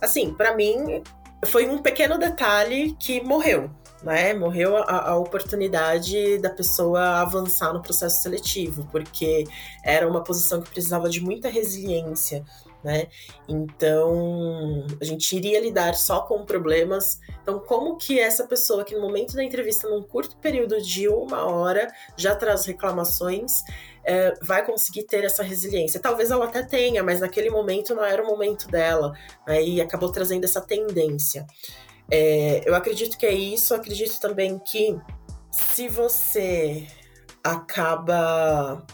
Assim, para mim foi um pequeno detalhe que morreu, né? Morreu a, a, oportunidade da pessoa avançar no processo seletivo, porque era uma posição que precisava de muita resiliência, né? Então, a gente iria lidar só com problemas. Então, como que essa pessoa que no momento da entrevista, num curto período de uma hora, já traz reclamações, é, vai conseguir ter essa resiliência? Talvez ela até tenha, mas naquele momento não era o momento dela, né? e acabou trazendo essa tendência. É, eu acredito que é isso. acredito também que se você acaba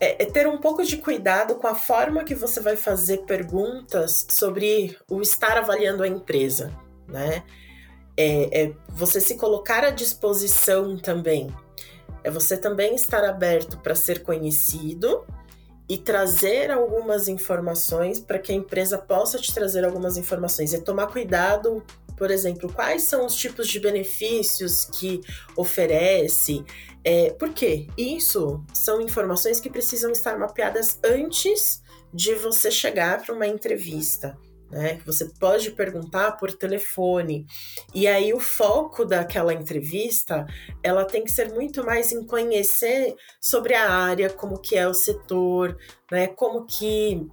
é, é, ter um pouco de cuidado com a forma que você vai fazer perguntas sobre o estar avaliando a empresa, né? É, é você se colocar à disposição também. É você também estar aberto para ser conhecido e trazer algumas informações para que a empresa possa te trazer algumas informações. É tomar cuidado por exemplo, quais são os tipos de benefícios que oferece? É, por quê? Isso são informações que precisam estar mapeadas antes de você chegar para uma entrevista. Né? Você pode perguntar por telefone. E aí o foco daquela entrevista, ela tem que ser muito mais em conhecer sobre a área, como que é o setor, né? Como que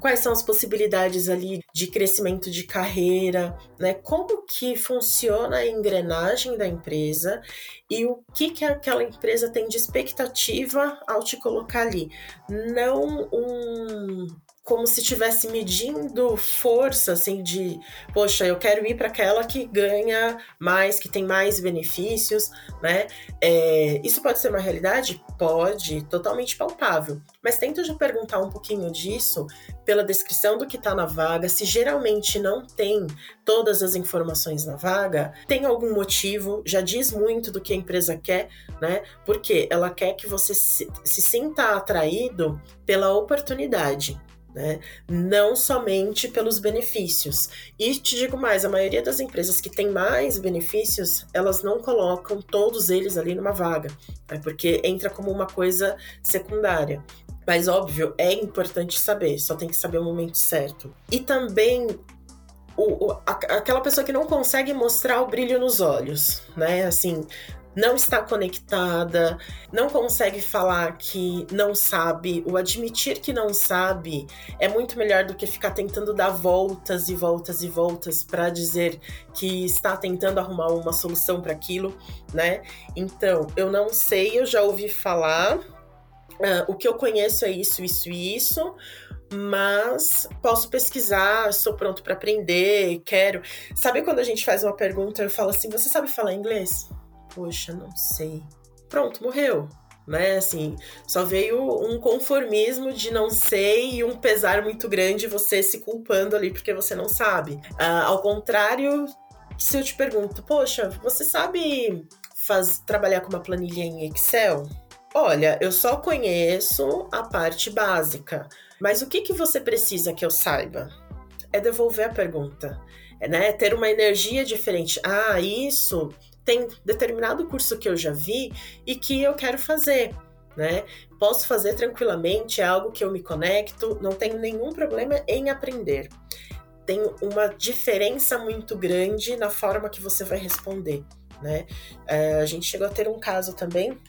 quais são as possibilidades ali de crescimento de carreira, né? Como que funciona a engrenagem da empresa e o que que aquela empresa tem de expectativa ao te colocar ali. Não um como se estivesse medindo força, assim, de, poxa, eu quero ir para aquela que ganha mais, que tem mais benefícios, né? É, isso pode ser uma realidade? Pode, totalmente palpável. Mas tenta já perguntar um pouquinho disso pela descrição do que está na vaga. Se geralmente não tem todas as informações na vaga, tem algum motivo, já diz muito do que a empresa quer, né? Porque ela quer que você se, se sinta atraído pela oportunidade né? Não somente pelos benefícios. E te digo mais, a maioria das empresas que tem mais benefícios, elas não colocam todos eles ali numa vaga, né? porque entra como uma coisa secundária. Mas óbvio, é importante saber, só tem que saber o momento certo. E também o, o, a, aquela pessoa que não consegue mostrar o brilho nos olhos, né? Assim, não está conectada, não consegue falar que não sabe, o admitir que não sabe é muito melhor do que ficar tentando dar voltas e voltas e voltas para dizer que está tentando arrumar uma solução para aquilo, né? Então, eu não sei, eu já ouvi falar, uh, o que eu conheço é isso, isso e isso mas posso pesquisar, sou pronto para aprender, quero. Sabe quando a gente faz uma pergunta, eu falo assim: "Você sabe falar inglês?" Poxa, não sei. Pronto, morreu. Né, assim, só veio um conformismo de não sei e um pesar muito grande você se culpando ali porque você não sabe. Ah, ao contrário, se eu te pergunto, poxa, você sabe faz, trabalhar com uma planilha em Excel? Olha, eu só conheço a parte básica, mas o que, que você precisa que eu saiba? É devolver a pergunta, é né, ter uma energia diferente. Ah, isso tem determinado curso que eu já vi e que eu quero fazer. Né? Posso fazer tranquilamente, é algo que eu me conecto, não tenho nenhum problema em aprender. Tem uma diferença muito grande na forma que você vai responder, né? É, a gente chegou a ter um caso também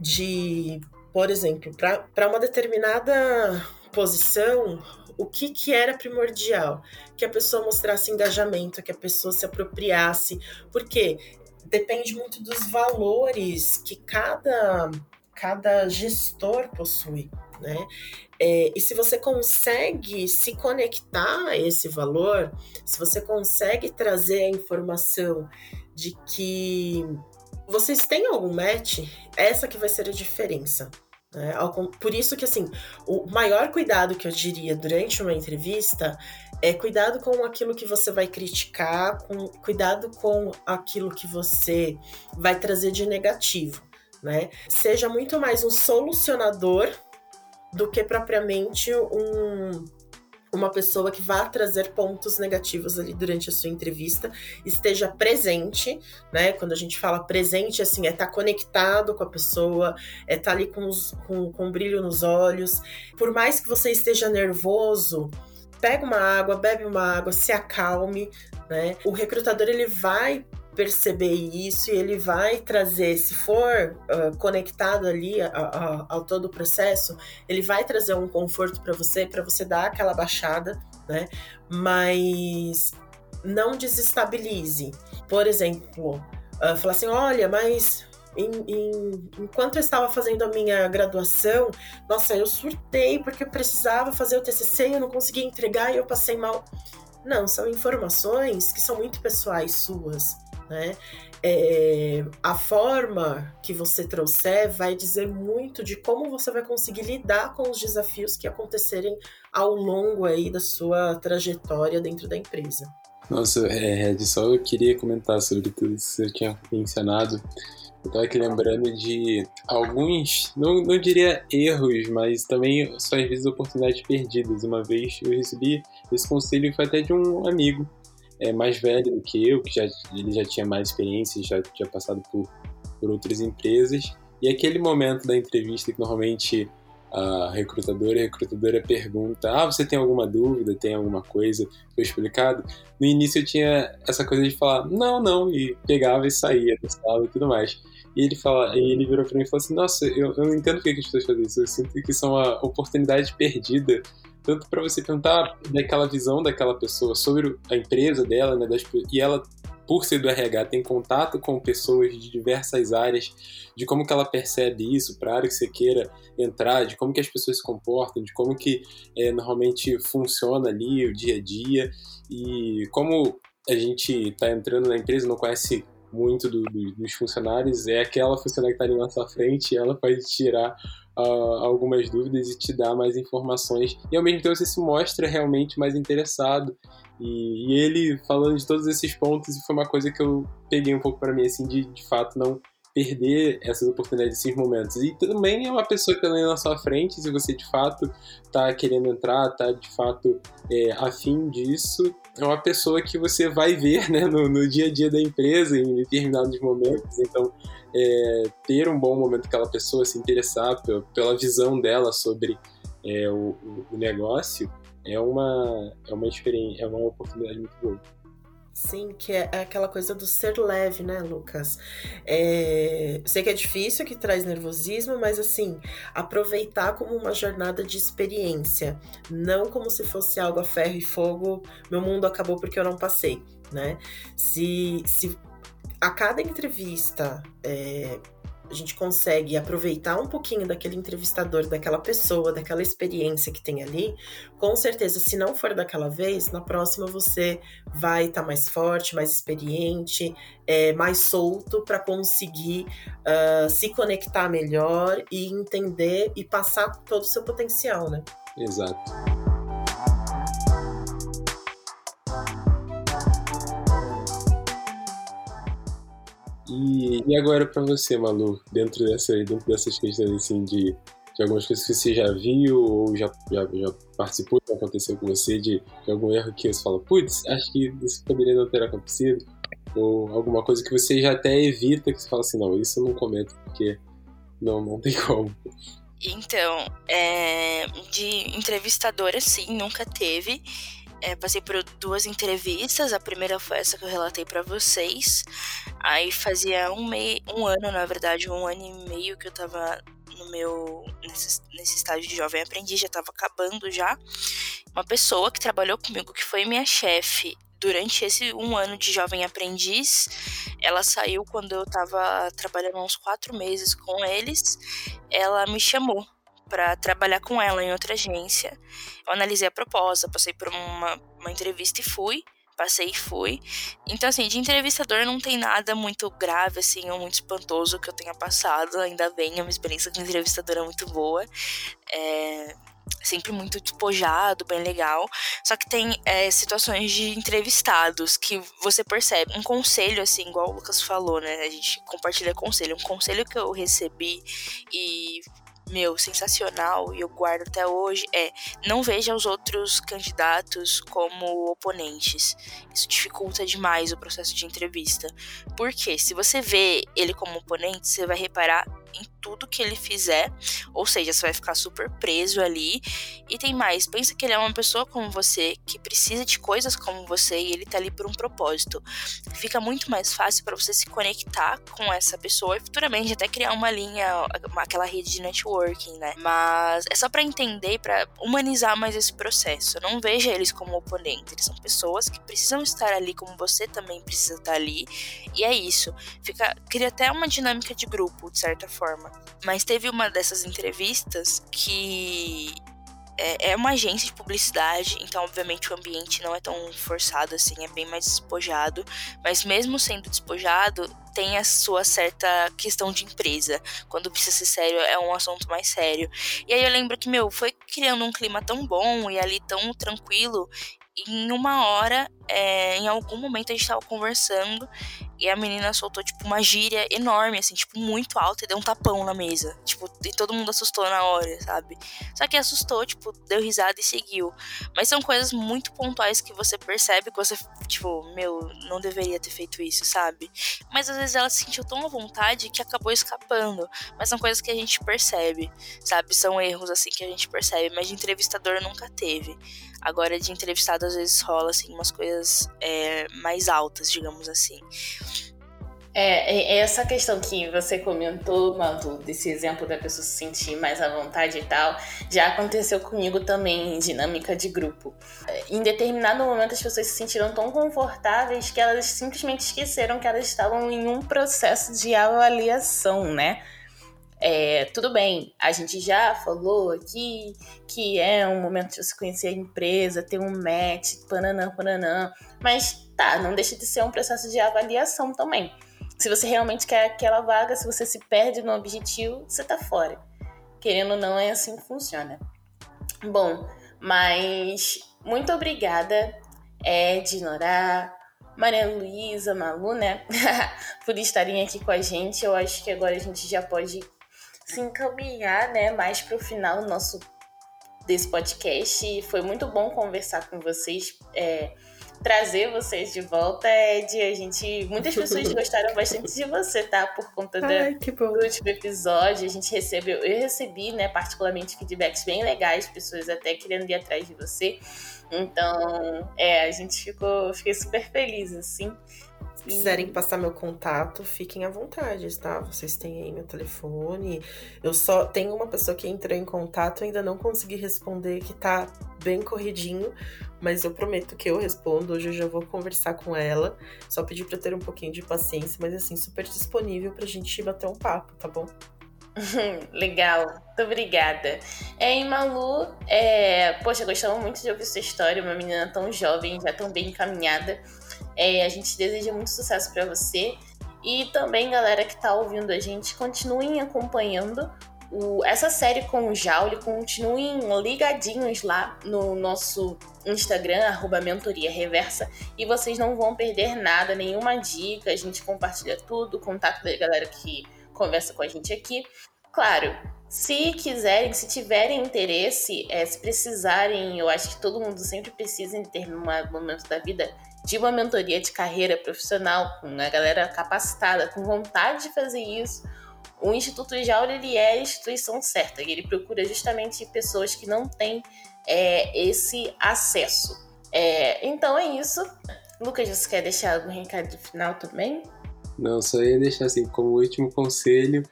de, por exemplo, para uma determinada posição, o que, que era primordial? Que a pessoa mostrasse engajamento, que a pessoa se apropriasse, porque depende muito dos valores que cada, cada gestor possui, né? É, e se você consegue se conectar a esse valor, se você consegue trazer a informação de que vocês têm algum match? Essa que vai ser a diferença. Né? Por isso que, assim, o maior cuidado que eu diria durante uma entrevista é cuidado com aquilo que você vai criticar, com, cuidado com aquilo que você vai trazer de negativo, né? Seja muito mais um solucionador do que propriamente um uma pessoa que vá trazer pontos negativos ali durante a sua entrevista, esteja presente, né? Quando a gente fala presente, assim, é estar tá conectado com a pessoa, é estar tá ali com, os, com, com um brilho nos olhos. Por mais que você esteja nervoso, pega uma água, bebe uma água, se acalme, né? O recrutador ele vai perceber isso e ele vai trazer, se for uh, conectado ali ao todo o processo, ele vai trazer um conforto para você, para você dar aquela baixada, né? Mas não desestabilize. Por exemplo, uh, falar assim: olha, mas em, em, enquanto eu estava fazendo a minha graduação, nossa, eu surtei porque eu precisava fazer o TCC e eu não conseguia entregar e eu passei mal. Não, são informações que são muito pessoais suas né? É, a forma que você trouxer vai dizer muito de como você vai conseguir lidar com os desafios que acontecerem ao longo aí da sua trajetória dentro da empresa. Nossa, é, só eu queria comentar sobre tudo isso que você tinha mencionado. Estava aqui lembrando de alguns, não, não diria erros, mas também só às vezes oportunidades perdidas. Uma vez eu recebi esse conselho foi até de um amigo é, mais velho do que eu, que já, ele já tinha mais experiência, já tinha passado por, por outras empresas. E aquele momento da entrevista que normalmente a recrutadora a recrutadora pergunta: Ah, você tem alguma dúvida? Tem alguma coisa? Foi explicado? No início eu tinha essa coisa de falar: Não, não, e pegava e saía da sala e tudo mais. E ele, fala, e ele virou para mim e falou assim: Nossa, eu, eu não entendo por que as pessoas fazem isso. Eu sinto que isso é uma oportunidade perdida tanto para você perguntar daquela visão daquela pessoa sobre a empresa dela, né, das, e ela por ser do RH tem contato com pessoas de diversas áreas, de como que ela percebe isso, para a área que você queira entrar, de como que as pessoas se comportam, de como que é, normalmente funciona ali o dia a dia e como a gente está entrando na empresa não conhece muito do, do, dos funcionários, é aquela funcionária que está ali na sua frente, ela pode tirar uh, algumas dúvidas e te dar mais informações. E ao mesmo tempo você se mostra realmente mais interessado. E, e ele falando de todos esses pontos, foi uma coisa que eu peguei um pouco para mim, assim, de de fato não perder essas oportunidades, esses momentos. E também é uma pessoa que está na sua frente, se você de fato está querendo entrar, está de fato é, afim disso, é uma pessoa que você vai ver né, no, no dia a dia da empresa em determinados momentos. Então, é, ter um bom momento com aquela pessoa, se interessar pela, pela visão dela sobre é, o, o, negócio, é uma, é uma experiência, é uma oportunidade muito boa. Sim, que é, é aquela coisa do ser leve, né, Lucas? É, sei que é difícil, que traz nervosismo, mas assim, aproveitar como uma jornada de experiência, não como se fosse algo a ferro e fogo, meu mundo acabou porque eu não passei, né? Se, se a cada entrevista é, a gente consegue aproveitar um pouquinho daquele entrevistador, daquela pessoa, daquela experiência que tem ali, com certeza, se não for daquela vez, na próxima você vai estar tá mais forte, mais experiente, é, mais solto para conseguir uh, se conectar melhor e entender e passar todo o seu potencial, né? Exato. E, agora para você, Malu, dentro, dessa, dentro dessas questões assim de, de algumas coisas que você já viu ou já, já, já participou, que aconteceu com você, de, de algum erro que você fala, putz, acho que isso poderia não ter acontecido, ou alguma coisa que você já até evita, que você fala assim, não, isso eu não comento, porque não, não tem como. Então, é, de entrevistadora, sim, nunca teve. É, passei por duas entrevistas. A primeira foi essa que eu relatei para vocês. Aí fazia um, mei, um ano, na verdade, um ano e meio que eu tava no meu. nesse, nesse estágio de jovem aprendiz, já tava acabando já. Uma pessoa que trabalhou comigo, que foi minha chefe durante esse um ano de jovem aprendiz, ela saiu quando eu tava trabalhando uns quatro meses com eles. Ela me chamou para trabalhar com ela em outra agência. Eu analisei a proposta, passei por uma, uma entrevista e fui passei e fui. Então, assim, de entrevistador não tem nada muito grave, assim, ou muito espantoso que eu tenha passado. Ainda bem, a minha experiência com entrevistadora é muito boa. É sempre muito despojado, bem legal. Só que tem é, situações de entrevistados que você percebe. Um conselho, assim, igual o Lucas falou, né? A gente compartilha conselho. Um conselho que eu recebi e meu, sensacional e eu guardo até hoje é não veja os outros candidatos como oponentes. Isso dificulta demais o processo de entrevista. Porque se você vê ele como oponente, você vai reparar em tudo que ele fizer, ou seja, você vai ficar super preso ali. E tem mais, pensa que ele é uma pessoa como você, que precisa de coisas como você e ele tá ali por um propósito. Fica muito mais fácil para você se conectar com essa pessoa e futuramente até criar uma linha, aquela rede de networking, né? Mas é só para entender para humanizar mais esse processo. Não veja eles como oponentes, eles são pessoas que precisam estar ali como você também precisa estar ali. E é isso. Fica cria até uma dinâmica de grupo, de certa forma forma. Mas teve uma dessas entrevistas que é, é uma agência de publicidade, então obviamente o ambiente não é tão forçado assim, é bem mais despojado, mas mesmo sendo despojado, tem a sua certa questão de empresa. Quando precisa ser sério, é um assunto mais sério. E aí eu lembro que, meu, foi criando um clima tão bom e ali tão tranquilo. Em uma hora, é, em algum momento a gente tava conversando e a menina soltou, tipo, uma gíria enorme, assim, tipo, muito alta e deu um tapão na mesa. Tipo, e todo mundo assustou na hora, sabe? Só que assustou, tipo, deu risada e seguiu. Mas são coisas muito pontuais que você percebe que você, tipo, meu, não deveria ter feito isso, sabe? Mas às vezes ela se sentiu tão à vontade que acabou escapando. Mas são coisas que a gente percebe, sabe? São erros, assim, que a gente percebe. Mas de entrevistador nunca teve. Agora, de entrevistado, às vezes rola, assim, umas coisas é, mais altas, digamos assim. É, essa questão que você comentou, Madu, desse exemplo da pessoa se sentir mais à vontade e tal, já aconteceu comigo também em dinâmica de grupo. Em determinado momento as pessoas se sentiram tão confortáveis que elas simplesmente esqueceram que elas estavam em um processo de avaliação, né? É, tudo bem, a gente já falou aqui que é um momento de você conhecer a empresa, ter um match, pananã, pananã, mas tá, não deixa de ser um processo de avaliação também. Se você realmente quer aquela vaga, se você se perde no objetivo, você tá fora. Querendo ou não, é assim que funciona. Bom, mas muito obrigada, Ed, Norá, Maria Luísa, Malu, né, <laughs> por estarem aqui com a gente. Eu acho que agora a gente já pode se encaminhar, né, mais para o final nosso desse podcast. Foi muito bom conversar com vocês, é, trazer vocês de volta. É de a gente, muitas pessoas <laughs> gostaram bastante de você, tá? Por conta Ai, do último episódio, a gente recebeu, eu recebi, né, particularmente feedbacks bem legais, pessoas até querendo ir atrás de você. Então, é, a gente ficou, fiquei super feliz, assim. Se quiserem passar meu contato, fiquem à vontade, tá? Vocês têm aí meu telefone. Eu só tenho uma pessoa que entrou em contato, ainda não consegui responder, que tá bem corridinho, mas eu prometo que eu respondo. Hoje eu já vou conversar com ela. Só pedir pra ter um pouquinho de paciência, mas assim, super disponível pra gente bater um papo, tá bom? <laughs> Legal, muito obrigada. É, e Malu, é, poxa, gostava muito de ouvir sua história, uma menina tão jovem, já tão bem encaminhada. É, a gente deseja muito sucesso para você. E também, galera que está ouvindo a gente, continuem acompanhando o, essa série com o Jaule, continuem ligadinhos lá no nosso Instagram, arroba Mentoria Reversa, e vocês não vão perder nada, nenhuma dica, a gente compartilha tudo, contato da galera que conversa com a gente aqui. Claro, se quiserem, se tiverem interesse, é, se precisarem, eu acho que todo mundo sempre precisa em ter um momento da vida de uma mentoria de carreira profissional, com a galera capacitada, com vontade de fazer isso, o Instituto Jaula ele é a instituição certa. Ele procura justamente pessoas que não têm é, esse acesso. É, então é isso. Lucas, você quer deixar algum recado final também? Não, só ia deixar assim como último conselho.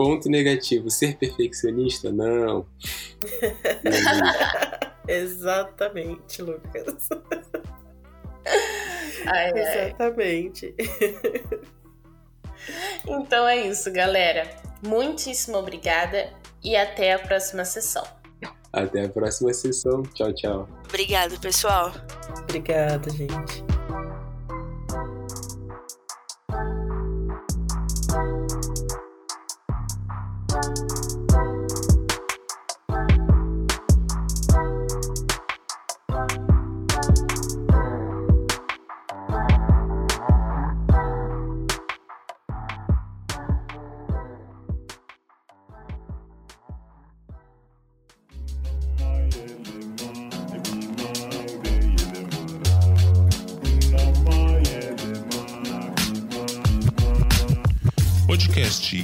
Ponto negativo, ser perfeccionista? Não. <laughs> Exatamente, Lucas. Ai, Exatamente. Então é isso, galera. Muitíssimo obrigada e até a próxima sessão. Até a próxima sessão. Tchau, tchau. Obrigado, pessoal. Obrigada, gente. Podcast